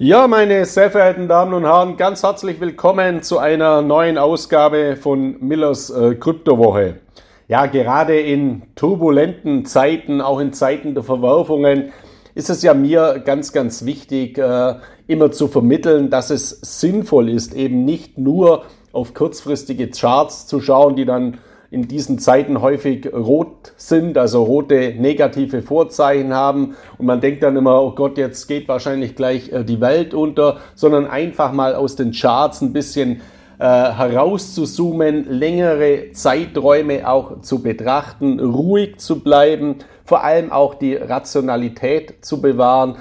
Ja, meine sehr verehrten Damen und Herren, ganz herzlich willkommen zu einer neuen Ausgabe von Millers äh, Kryptowoche. Ja, gerade in turbulenten Zeiten, auch in Zeiten der Verwerfungen, ist es ja mir ganz, ganz wichtig, äh, immer zu vermitteln, dass es sinnvoll ist, eben nicht nur auf kurzfristige Charts zu schauen, die dann in diesen Zeiten häufig rot sind, also rote negative Vorzeichen haben. Und man denkt dann immer, oh Gott, jetzt geht wahrscheinlich gleich äh, die Welt unter, sondern einfach mal aus den Charts ein bisschen äh, herauszuzoomen, längere Zeiträume auch zu betrachten, ruhig zu bleiben, vor allem auch die Rationalität zu bewahren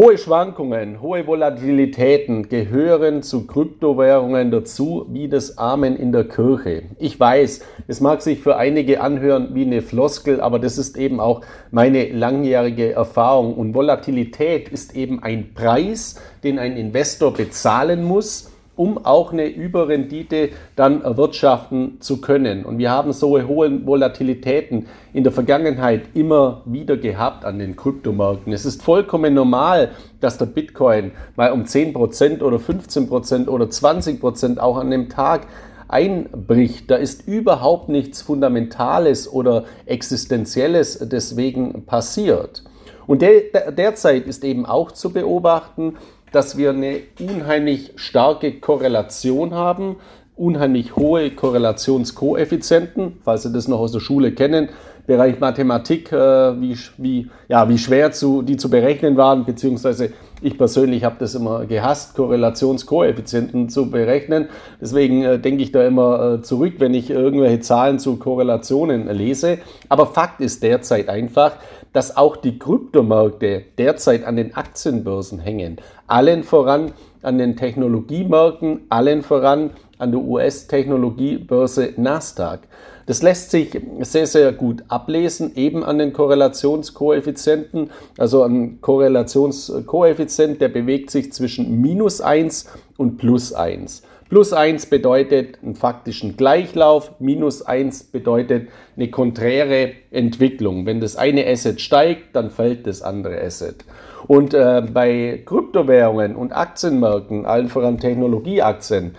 Hohe Schwankungen, hohe Volatilitäten gehören zu Kryptowährungen dazu, wie das Amen in der Kirche. Ich weiß, es mag sich für einige anhören wie eine Floskel, aber das ist eben auch meine langjährige Erfahrung. Und Volatilität ist eben ein Preis, den ein Investor bezahlen muss, um auch eine Überrendite dann erwirtschaften zu können. Und wir haben so hohe Volatilitäten in der Vergangenheit immer wieder gehabt an den Kryptomärkten. Es ist vollkommen normal, dass der Bitcoin mal um 10% oder 15% oder 20% auch an dem Tag einbricht. Da ist überhaupt nichts Fundamentales oder Existenzielles deswegen passiert. Und der, derzeit ist eben auch zu beobachten, dass wir eine unheimlich starke Korrelation haben, unheimlich hohe Korrelationskoeffizienten, falls Sie das noch aus der Schule kennen. Bereich Mathematik, äh, wie, wie, ja, wie schwer zu, die zu berechnen waren, beziehungsweise ich persönlich habe das immer gehasst, Korrelationskoeffizienten zu berechnen. Deswegen äh, denke ich da immer äh, zurück, wenn ich irgendwelche Zahlen zu Korrelationen lese. Aber Fakt ist derzeit einfach, dass auch die Kryptomärkte derzeit an den Aktienbörsen hängen. Allen voran an den Technologiemärkten, allen voran an der US-Technologiebörse Nasdaq. Das lässt sich sehr, sehr gut ablesen, eben an den Korrelationskoeffizienten. Also ein Korrelationskoeffizient, der bewegt sich zwischen minus 1 und plus 1. Plus 1 bedeutet einen faktischen Gleichlauf, minus 1 bedeutet eine konträre Entwicklung. Wenn das eine Asset steigt, dann fällt das andere Asset. Und äh, bei Kryptowährungen und Aktienmärkten, allen voran Technologieaktien,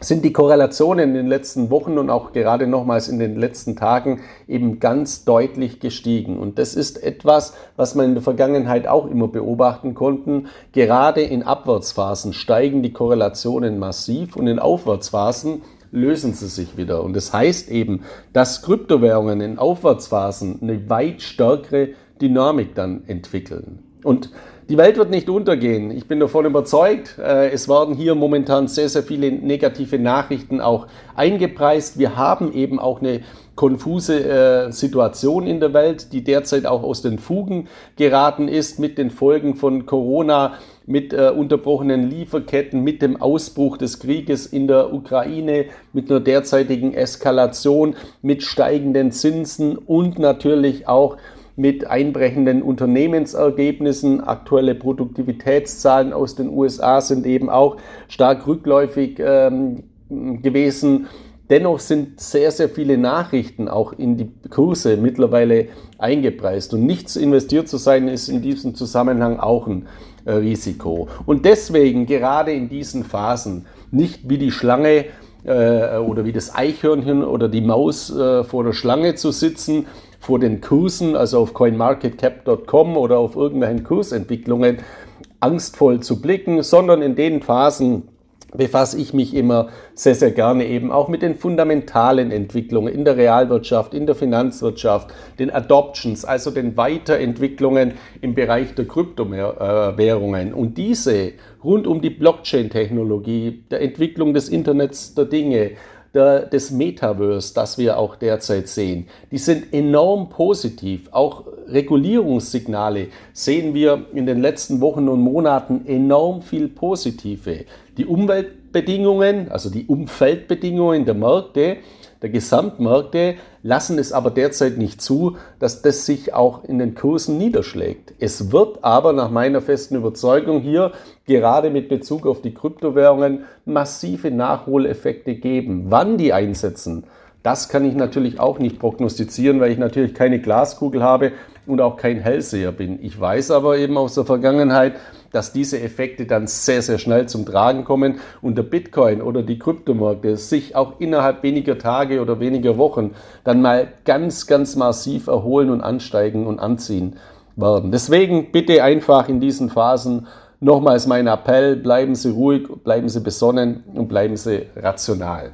sind die Korrelationen in den letzten Wochen und auch gerade nochmals in den letzten Tagen eben ganz deutlich gestiegen. Und das ist etwas, was man in der Vergangenheit auch immer beobachten konnten. Gerade in Abwärtsphasen steigen die Korrelationen massiv und in Aufwärtsphasen lösen sie sich wieder. Und das heißt eben, dass Kryptowährungen in Aufwärtsphasen eine weit stärkere Dynamik dann entwickeln. Und die Welt wird nicht untergehen. Ich bin davon überzeugt. Äh, es werden hier momentan sehr, sehr viele negative Nachrichten auch eingepreist. Wir haben eben auch eine konfuse äh, Situation in der Welt, die derzeit auch aus den Fugen geraten ist mit den Folgen von Corona, mit äh, unterbrochenen Lieferketten, mit dem Ausbruch des Krieges in der Ukraine, mit einer derzeitigen Eskalation, mit steigenden Zinsen und natürlich auch mit einbrechenden Unternehmensergebnissen. Aktuelle Produktivitätszahlen aus den USA sind eben auch stark rückläufig ähm, gewesen. Dennoch sind sehr, sehr viele Nachrichten auch in die Kurse mittlerweile eingepreist. Und nichts investiert zu sein, ist in diesem Zusammenhang auch ein äh, Risiko. Und deswegen gerade in diesen Phasen nicht wie die Schlange äh, oder wie das Eichhörnchen oder die Maus äh, vor der Schlange zu sitzen, vor den Kursen, also auf coinmarketcap.com oder auf irgendwelchen Kursentwicklungen angstvoll zu blicken, sondern in den Phasen befasse ich mich immer sehr, sehr gerne eben auch mit den fundamentalen Entwicklungen in der Realwirtschaft, in der Finanzwirtschaft, den Adoptions, also den Weiterentwicklungen im Bereich der Kryptowährungen. Und diese rund um die Blockchain-Technologie, der Entwicklung des Internets der Dinge, der, des Metaverse, das wir auch derzeit sehen, die sind enorm positiv. Auch Regulierungssignale sehen wir in den letzten Wochen und Monaten enorm viel positive. Die Umweltbedingungen, also die Umfeldbedingungen der Märkte, der Gesamtmärkte lassen es aber derzeit nicht zu, dass das sich auch in den Kursen niederschlägt. Es wird aber nach meiner festen Überzeugung hier gerade mit Bezug auf die Kryptowährungen massive Nachholeffekte geben. Wann die einsetzen, das kann ich natürlich auch nicht prognostizieren, weil ich natürlich keine Glaskugel habe und auch kein Hellseher bin. Ich weiß aber eben aus der Vergangenheit, dass diese Effekte dann sehr, sehr schnell zum Tragen kommen und der Bitcoin oder die Kryptomärkte sich auch innerhalb weniger Tage oder weniger Wochen dann mal ganz, ganz massiv erholen und ansteigen und anziehen werden. Deswegen bitte einfach in diesen Phasen nochmals mein Appell, bleiben Sie ruhig, bleiben Sie besonnen und bleiben Sie rational.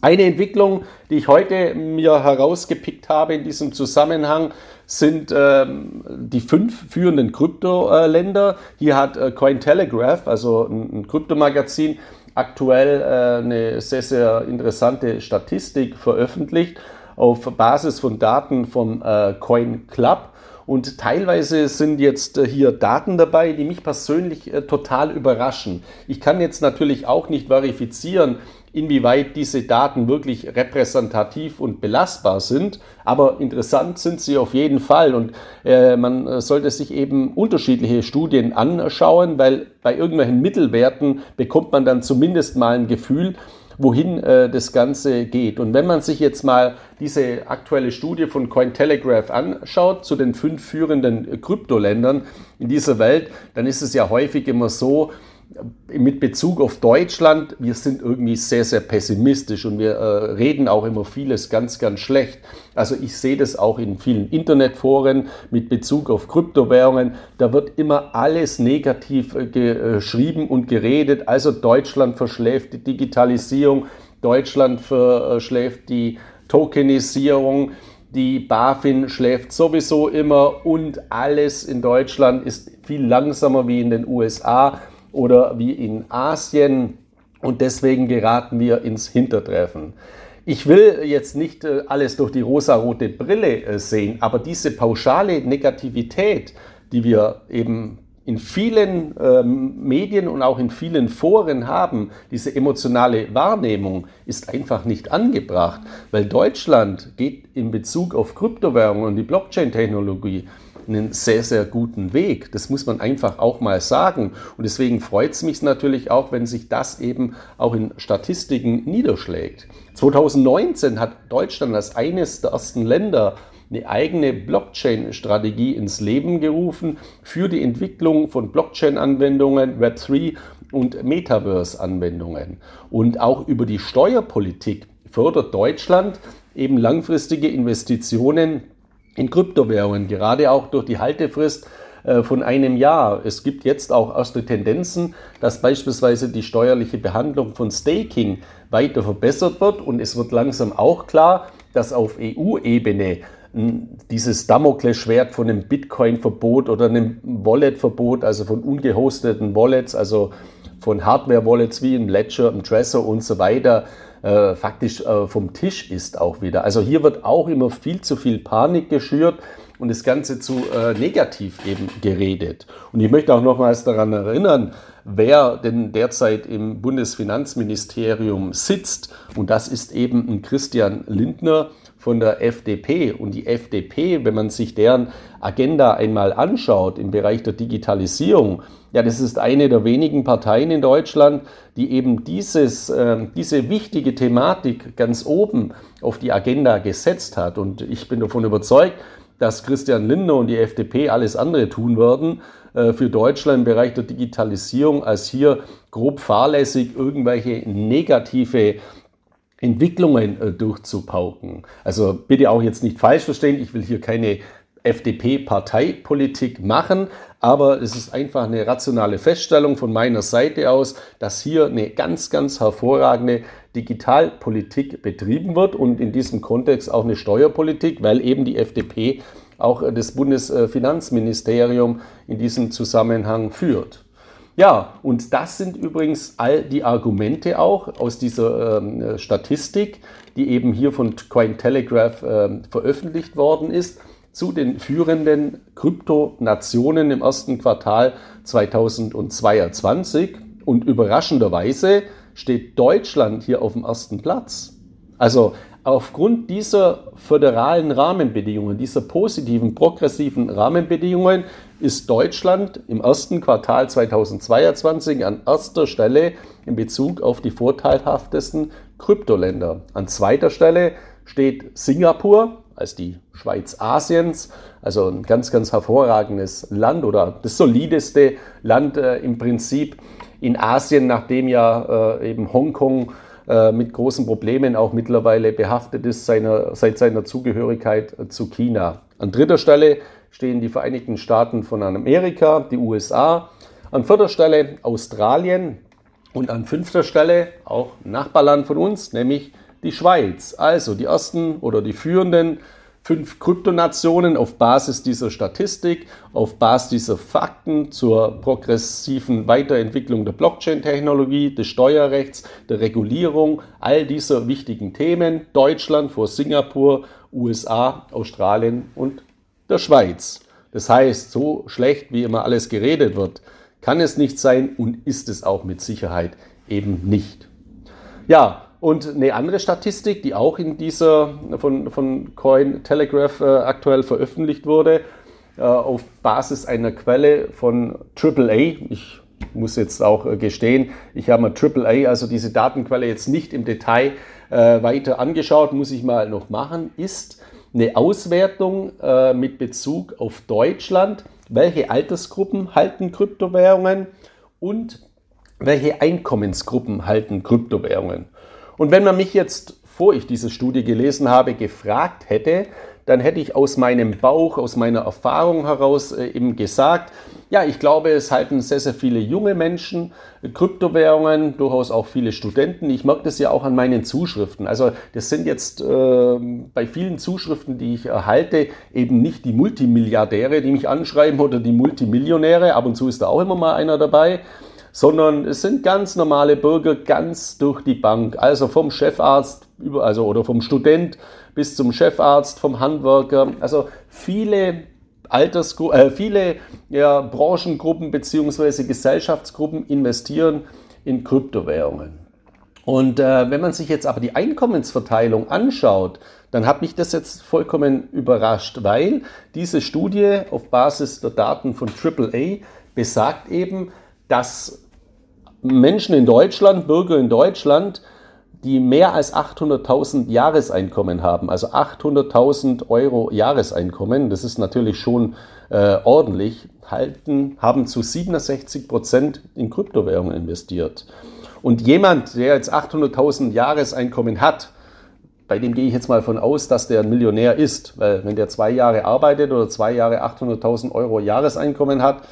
Eine Entwicklung, die ich heute mir herausgepickt habe in diesem Zusammenhang, sind ähm, die fünf führenden Kryptoländer. Hier hat äh, Cointelegraph, also ein, ein Kryptomagazin, aktuell äh, eine sehr, sehr interessante Statistik veröffentlicht auf Basis von Daten vom äh, Coin Club. Und teilweise sind jetzt äh, hier Daten dabei, die mich persönlich äh, total überraschen. Ich kann jetzt natürlich auch nicht verifizieren, inwieweit diese Daten wirklich repräsentativ und belastbar sind. Aber interessant sind sie auf jeden Fall und äh, man äh, sollte sich eben unterschiedliche Studien anschauen, weil bei irgendwelchen Mittelwerten bekommt man dann zumindest mal ein Gefühl, wohin äh, das Ganze geht. Und wenn man sich jetzt mal diese aktuelle Studie von Cointelegraph anschaut zu den fünf führenden Kryptoländern in dieser Welt, dann ist es ja häufig immer so, mit Bezug auf Deutschland, wir sind irgendwie sehr, sehr pessimistisch und wir äh, reden auch immer vieles ganz, ganz schlecht. Also ich sehe das auch in vielen Internetforen mit Bezug auf Kryptowährungen. Da wird immer alles negativ äh, geschrieben und geredet. Also Deutschland verschläft die Digitalisierung, Deutschland verschläft die Tokenisierung. Die BaFin schläft sowieso immer und alles in Deutschland ist viel langsamer wie in den USA oder wie in Asien und deswegen geraten wir ins Hintertreffen. Ich will jetzt nicht äh, alles durch die rosarote Brille äh, sehen, aber diese pauschale Negativität, die wir eben in vielen ähm, Medien und auch in vielen Foren haben, diese emotionale Wahrnehmung ist einfach nicht angebracht, weil Deutschland geht in Bezug auf Kryptowährungen und die Blockchain-Technologie einen sehr, sehr guten Weg. Das muss man einfach auch mal sagen. Und deswegen freut es mich natürlich auch, wenn sich das eben auch in Statistiken niederschlägt. 2019 hat Deutschland als eines der ersten Länder eine eigene Blockchain-Strategie ins Leben gerufen für die Entwicklung von Blockchain-Anwendungen, Web3 und Metaverse-Anwendungen. Und auch über die Steuerpolitik fördert Deutschland eben langfristige Investitionen in Kryptowährungen, gerade auch durch die Haltefrist äh, von einem Jahr. Es gibt jetzt auch erste Tendenzen, dass beispielsweise die steuerliche Behandlung von Staking weiter verbessert wird und es wird langsam auch klar, dass auf EU-Ebene hm, dieses Damoklesschwert von einem Bitcoin-Verbot oder einem Wallet-Verbot, also von ungehosteten Wallets, also von Hardware-Wallets wie im Ledger, im Trezor und so weiter, äh, faktisch äh, vom Tisch ist auch wieder. Also hier wird auch immer viel zu viel Panik geschürt und das Ganze zu äh, negativ eben geredet. Und ich möchte auch nochmals daran erinnern, wer denn derzeit im Bundesfinanzministerium sitzt. Und das ist eben ein Christian Lindner von der FDP. Und die FDP, wenn man sich deren Agenda einmal anschaut im Bereich der Digitalisierung, ja, das ist eine der wenigen Parteien in Deutschland, die eben dieses, äh, diese wichtige Thematik ganz oben auf die Agenda gesetzt hat. Und ich bin davon überzeugt, dass Christian Lindner und die FDP alles andere tun werden äh, für Deutschland im Bereich der Digitalisierung, als hier grob fahrlässig irgendwelche negative Entwicklungen äh, durchzupauken. Also bitte auch jetzt nicht falsch verstehen, ich will hier keine FDP-Parteipolitik machen, aber es ist einfach eine rationale Feststellung von meiner Seite aus, dass hier eine ganz, ganz hervorragende Digitalpolitik betrieben wird und in diesem Kontext auch eine Steuerpolitik, weil eben die FDP auch das Bundesfinanzministerium in diesem Zusammenhang führt. Ja, und das sind übrigens all die Argumente auch aus dieser ähm, Statistik, die eben hier von Cointelegraph ähm, veröffentlicht worden ist, zu den führenden Kryptonationen im ersten Quartal 2022. Und überraschenderweise steht Deutschland hier auf dem ersten Platz. Also aufgrund dieser föderalen Rahmenbedingungen, dieser positiven, progressiven Rahmenbedingungen ist Deutschland im ersten Quartal 2022 an erster Stelle in Bezug auf die vorteilhaftesten Kryptoländer. An zweiter Stelle steht Singapur, als die Schweiz Asiens. Also ein ganz, ganz hervorragendes Land oder das solideste Land äh, im Prinzip in Asien, nachdem ja äh, eben Hongkong äh, mit großen Problemen auch mittlerweile behaftet ist seiner, seit seiner Zugehörigkeit zu China. An dritter Stelle stehen die Vereinigten Staaten von Amerika, die USA. An vierter Stelle Australien und an fünfter Stelle auch Nachbarland von uns, nämlich die Schweiz. Also die ersten oder die führenden fünf Kryptonationen auf Basis dieser Statistik, auf Basis dieser Fakten zur progressiven Weiterentwicklung der Blockchain-Technologie, des Steuerrechts, der Regulierung, all dieser wichtigen Themen. Deutschland vor Singapur, USA, Australien und der Schweiz. Das heißt, so schlecht wie immer alles geredet wird, kann es nicht sein und ist es auch mit Sicherheit eben nicht. Ja, und eine andere Statistik, die auch in dieser von, von Coin Telegraph äh, aktuell veröffentlicht wurde, äh, auf Basis einer Quelle von AAA. Ich muss jetzt auch äh, gestehen, ich habe mir AAA, also diese Datenquelle jetzt nicht im Detail äh, weiter angeschaut, muss ich mal noch machen, ist eine Auswertung äh, mit Bezug auf Deutschland, welche Altersgruppen halten Kryptowährungen und welche Einkommensgruppen halten Kryptowährungen. Und wenn man mich jetzt, vor ich diese Studie gelesen habe, gefragt hätte, dann hätte ich aus meinem Bauch, aus meiner Erfahrung heraus äh, eben gesagt, ja, ich glaube, es halten sehr, sehr viele junge Menschen Kryptowährungen, durchaus auch viele Studenten. Ich merke das ja auch an meinen Zuschriften. Also das sind jetzt äh, bei vielen Zuschriften, die ich erhalte, eben nicht die Multimilliardäre, die mich anschreiben oder die Multimillionäre. Ab und zu ist da auch immer mal einer dabei sondern es sind ganz normale Bürger ganz durch die Bank. Also vom Chefarzt über, also, oder vom Student bis zum Chefarzt, vom Handwerker. Also viele Altersgruppen, äh, viele ja, Branchengruppen bzw. Gesellschaftsgruppen investieren in Kryptowährungen. Und äh, wenn man sich jetzt aber die Einkommensverteilung anschaut, dann hat mich das jetzt vollkommen überrascht, weil diese Studie auf Basis der Daten von AAA besagt eben, dass Menschen in Deutschland, Bürger in Deutschland, die mehr als 800.000 Jahreseinkommen haben, also 800.000 Euro Jahreseinkommen, das ist natürlich schon äh, ordentlich, halten, haben zu 67 Prozent in Kryptowährungen investiert. Und jemand, der jetzt 800.000 Jahreseinkommen hat, bei dem gehe ich jetzt mal von aus, dass der ein Millionär ist, weil wenn der zwei Jahre arbeitet oder zwei Jahre 800.000 Euro Jahreseinkommen hat,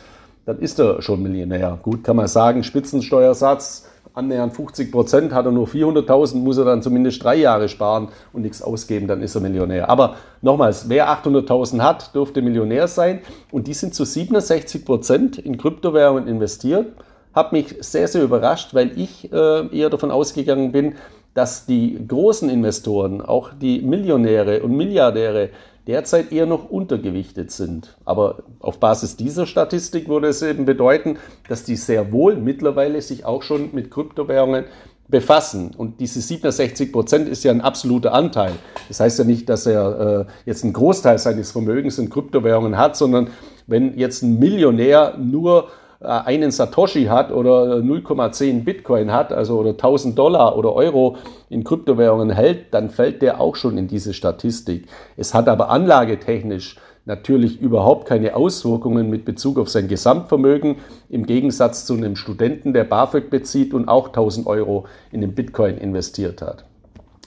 dann ist er schon Millionär. Gut, kann man sagen, Spitzensteuersatz annähernd 50 Prozent, hat er nur 400.000, muss er dann zumindest drei Jahre sparen und nichts ausgeben, dann ist er Millionär. Aber nochmals, wer 800.000 hat, dürfte Millionär sein und die sind zu 67 Prozent in Kryptowährungen investiert. Hat mich sehr, sehr überrascht, weil ich äh, eher davon ausgegangen bin, dass die großen Investoren, auch die Millionäre und Milliardäre, derzeit eher noch untergewichtet sind. Aber auf Basis dieser Statistik würde es eben bedeuten, dass die sehr wohl mittlerweile sich auch schon mit Kryptowährungen befassen. Und diese 67 Prozent ist ja ein absoluter Anteil. Das heißt ja nicht, dass er äh, jetzt einen Großteil seines Vermögens in Kryptowährungen hat, sondern wenn jetzt ein Millionär nur einen Satoshi hat oder 0,10 Bitcoin hat, also oder 1000 Dollar oder Euro in Kryptowährungen hält, dann fällt der auch schon in diese Statistik. Es hat aber anlagetechnisch natürlich überhaupt keine Auswirkungen mit Bezug auf sein Gesamtvermögen, im Gegensatz zu einem Studenten, der BAföG bezieht und auch 1000 Euro in den Bitcoin investiert hat.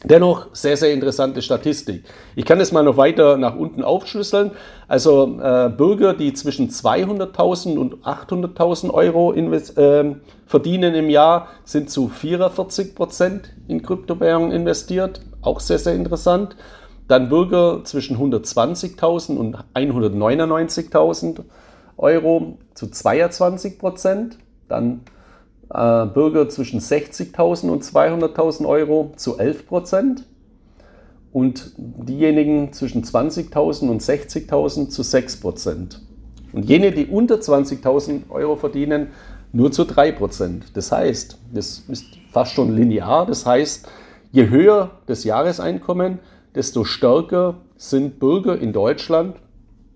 Dennoch sehr, sehr interessante Statistik. Ich kann es mal noch weiter nach unten aufschlüsseln. Also äh, Bürger, die zwischen 200.000 und 800.000 Euro äh, verdienen im Jahr, sind zu 44 Prozent in Kryptowährungen investiert. Auch sehr, sehr interessant. Dann Bürger zwischen 120.000 und 199.000 Euro zu 22 Prozent. Dann äh, Bürger zwischen 60.000 und 200.000 Euro zu 11 Prozent und diejenigen zwischen 20.000 und 60.000 zu 6 Prozent. Und jene, die unter 20.000 Euro verdienen, nur zu 3 Prozent. Das heißt, das ist fast schon linear. Das heißt, je höher das Jahreseinkommen, desto stärker sind Bürger in Deutschland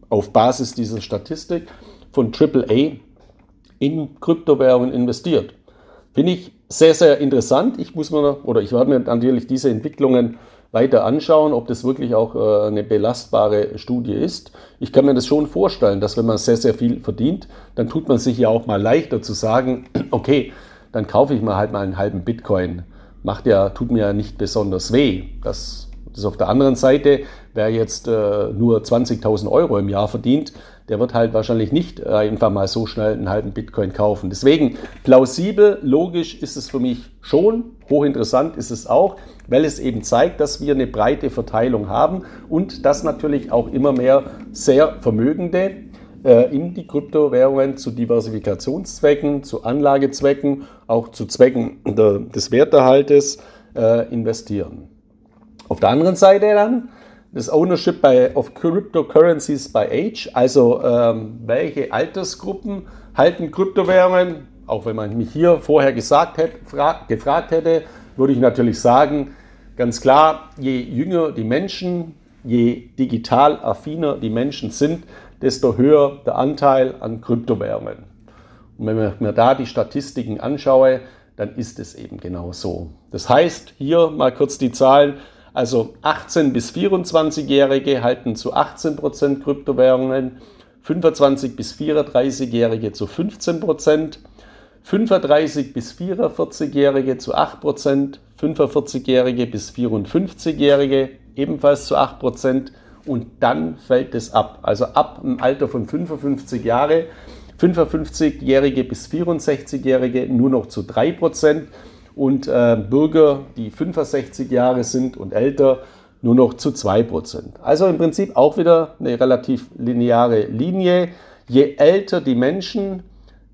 auf Basis dieser Statistik von AAA in Kryptowährungen investiert. Finde ich sehr, sehr interessant. Ich muss mir, oder ich werde mir natürlich diese Entwicklungen weiter anschauen, ob das wirklich auch äh, eine belastbare Studie ist. Ich kann mir das schon vorstellen, dass wenn man sehr, sehr viel verdient, dann tut man sich ja auch mal leichter zu sagen, okay, dann kaufe ich mir halt mal einen halben Bitcoin. Macht ja, tut mir ja nicht besonders weh. Das, das auf der anderen Seite, wer jetzt äh, nur 20.000 Euro im Jahr verdient, der wird halt wahrscheinlich nicht äh, einfach mal so schnell einen halben Bitcoin kaufen. Deswegen plausibel, logisch ist es für mich schon, hochinteressant ist es auch, weil es eben zeigt, dass wir eine breite Verteilung haben und dass natürlich auch immer mehr sehr Vermögende äh, in die Kryptowährungen zu Diversifikationszwecken, zu Anlagezwecken, auch zu Zwecken des Werterhaltes äh, investieren. Auf der anderen Seite dann das Ownership by, of Cryptocurrencies by Age, also ähm, welche Altersgruppen halten Kryptowährungen, auch wenn man mich hier vorher gesagt hätte, gefragt hätte, würde ich natürlich sagen, ganz klar, je jünger die Menschen, je digital affiner die Menschen sind, desto höher der Anteil an Kryptowährungen. Und wenn ich mir da die Statistiken anschaue, dann ist es eben genau so. Das heißt, hier mal kurz die Zahlen, also 18 bis 24-Jährige halten zu 18 Prozent Kryptowährungen, 25 bis 34-Jährige zu 15 Prozent, 35 bis 44-Jährige zu 8 Prozent, 45-Jährige bis 54-Jährige ebenfalls zu 8 Prozent und dann fällt es ab. Also ab dem Alter von 55 Jahre, 55-Jährige bis 64-Jährige nur noch zu 3 Prozent und äh, Bürger, die 65 Jahre sind und älter, nur noch zu 2%. Also im Prinzip auch wieder eine relativ lineare Linie. Je älter die Menschen,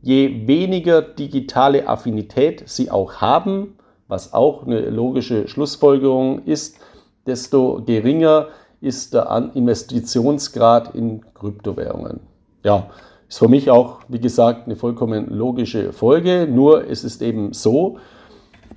je weniger digitale Affinität sie auch haben, was auch eine logische Schlussfolgerung ist, desto geringer ist der Investitionsgrad in Kryptowährungen. Ja, ist für mich auch, wie gesagt, eine vollkommen logische Folge. Nur es ist eben so,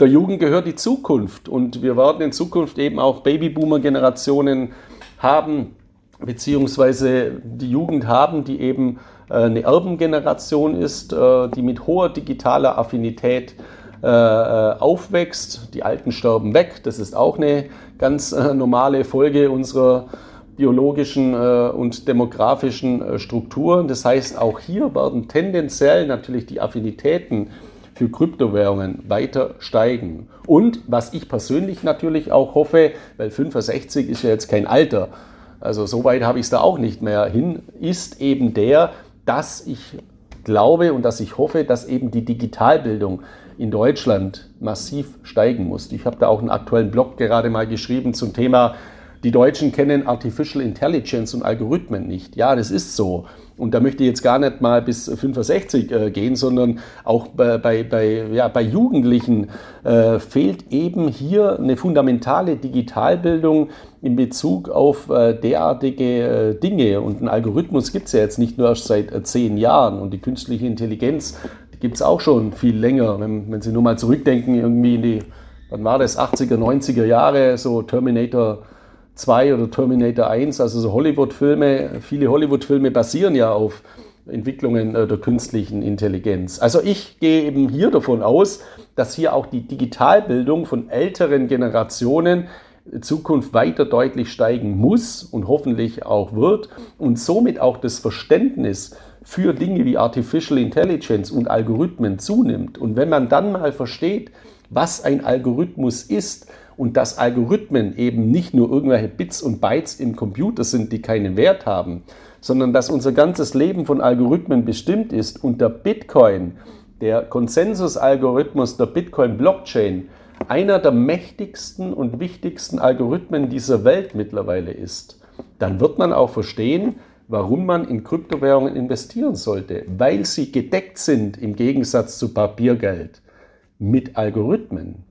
der Jugend gehört die Zukunft und wir werden in Zukunft eben auch Babyboomer-Generationen haben, beziehungsweise die Jugend haben, die eben äh, eine Erbengeneration ist, äh, die mit hoher digitaler Affinität äh, aufwächst. Die Alten sterben weg. Das ist auch eine ganz normale Folge unserer biologischen und demografischen Strukturen. Das heißt, auch hier werden tendenziell natürlich die Affinitäten für Kryptowährungen weiter steigen. Und was ich persönlich natürlich auch hoffe, weil 65 ist ja jetzt kein Alter, also so weit habe ich es da auch nicht mehr hin, ist eben der, dass ich glaube und dass ich hoffe, dass eben die Digitalbildung in Deutschland massiv steigen muss. Ich habe da auch einen aktuellen Blog gerade mal geschrieben zum Thema, die Deutschen kennen Artificial Intelligence und Algorithmen nicht. Ja, das ist so. Und da möchte ich jetzt gar nicht mal bis 65 äh, gehen, sondern auch bei, bei, bei, ja, bei Jugendlichen äh, fehlt eben hier eine fundamentale Digitalbildung in Bezug auf äh, derartige äh, Dinge. Und einen Algorithmus gibt es ja jetzt nicht nur erst seit äh, zehn Jahren. Und die künstliche Intelligenz gibt es auch schon viel länger. Wenn, wenn Sie nur mal zurückdenken, irgendwie in die, wann war das, 80er, 90er Jahre, so Terminator 2 oder Terminator 1, also so Hollywood-Filme, viele Hollywood-Filme basieren ja auf Entwicklungen der künstlichen Intelligenz. Also ich gehe eben hier davon aus, dass hier auch die Digitalbildung von älteren Generationen in Zukunft weiter deutlich steigen muss und hoffentlich auch wird und somit auch das Verständnis für Dinge wie Artificial Intelligence und Algorithmen zunimmt. Und wenn man dann mal versteht, was ein Algorithmus ist, und dass Algorithmen eben nicht nur irgendwelche Bits und Bytes im Computer sind, die keinen Wert haben, sondern dass unser ganzes Leben von Algorithmen bestimmt ist und der Bitcoin, der Konsensusalgorithmus der Bitcoin-Blockchain, einer der mächtigsten und wichtigsten Algorithmen dieser Welt mittlerweile ist, dann wird man auch verstehen, warum man in Kryptowährungen investieren sollte, weil sie gedeckt sind im Gegensatz zu Papiergeld mit Algorithmen.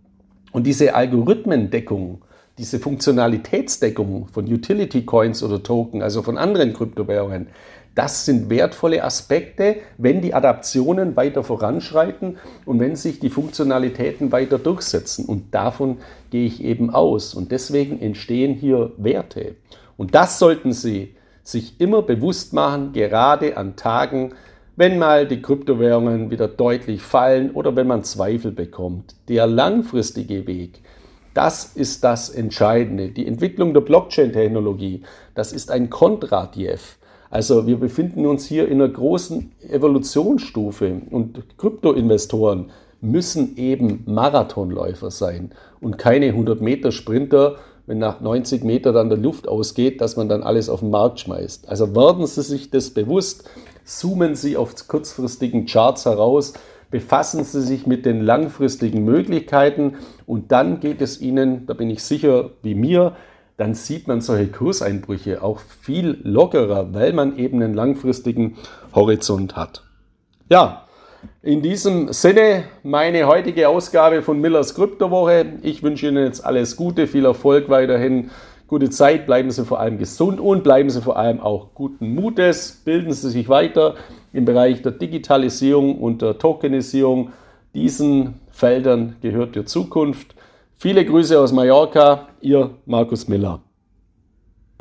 Und diese Algorithmendeckung, diese Funktionalitätsdeckung von Utility Coins oder Token, also von anderen Kryptowährungen, das sind wertvolle Aspekte, wenn die Adaptionen weiter voranschreiten und wenn sich die Funktionalitäten weiter durchsetzen. Und davon gehe ich eben aus. Und deswegen entstehen hier Werte. Und das sollten Sie sich immer bewusst machen, gerade an Tagen, wenn mal die Kryptowährungen wieder deutlich fallen oder wenn man Zweifel bekommt. Der langfristige Weg, Das ist das Entscheidende. Die Entwicklung der Blockchain-Technologie, das ist ein Kontradiev. Also wir befinden uns hier in einer großen Evolutionsstufe und Kryptoinvestoren müssen eben Marathonläufer sein und keine 100 Meter Sprinter, wenn nach 90 Meter dann der Luft ausgeht, dass man dann alles auf den Markt schmeißt. Also werden Sie sich das bewusst, zoomen Sie auf kurzfristigen Charts heraus, befassen Sie sich mit den langfristigen Möglichkeiten und dann geht es Ihnen, da bin ich sicher, wie mir, dann sieht man solche Kurseinbrüche auch viel lockerer, weil man eben einen langfristigen Horizont hat. Ja, in diesem Sinne meine heutige Ausgabe von Millers Kryptowoche. Ich wünsche Ihnen jetzt alles Gute, viel Erfolg weiterhin, gute Zeit, bleiben Sie vor allem gesund und bleiben Sie vor allem auch guten Mutes, bilden Sie sich weiter im Bereich der Digitalisierung und der Tokenisierung. Diesen Feldern gehört die Zukunft. Viele Grüße aus Mallorca, Ihr Markus Miller.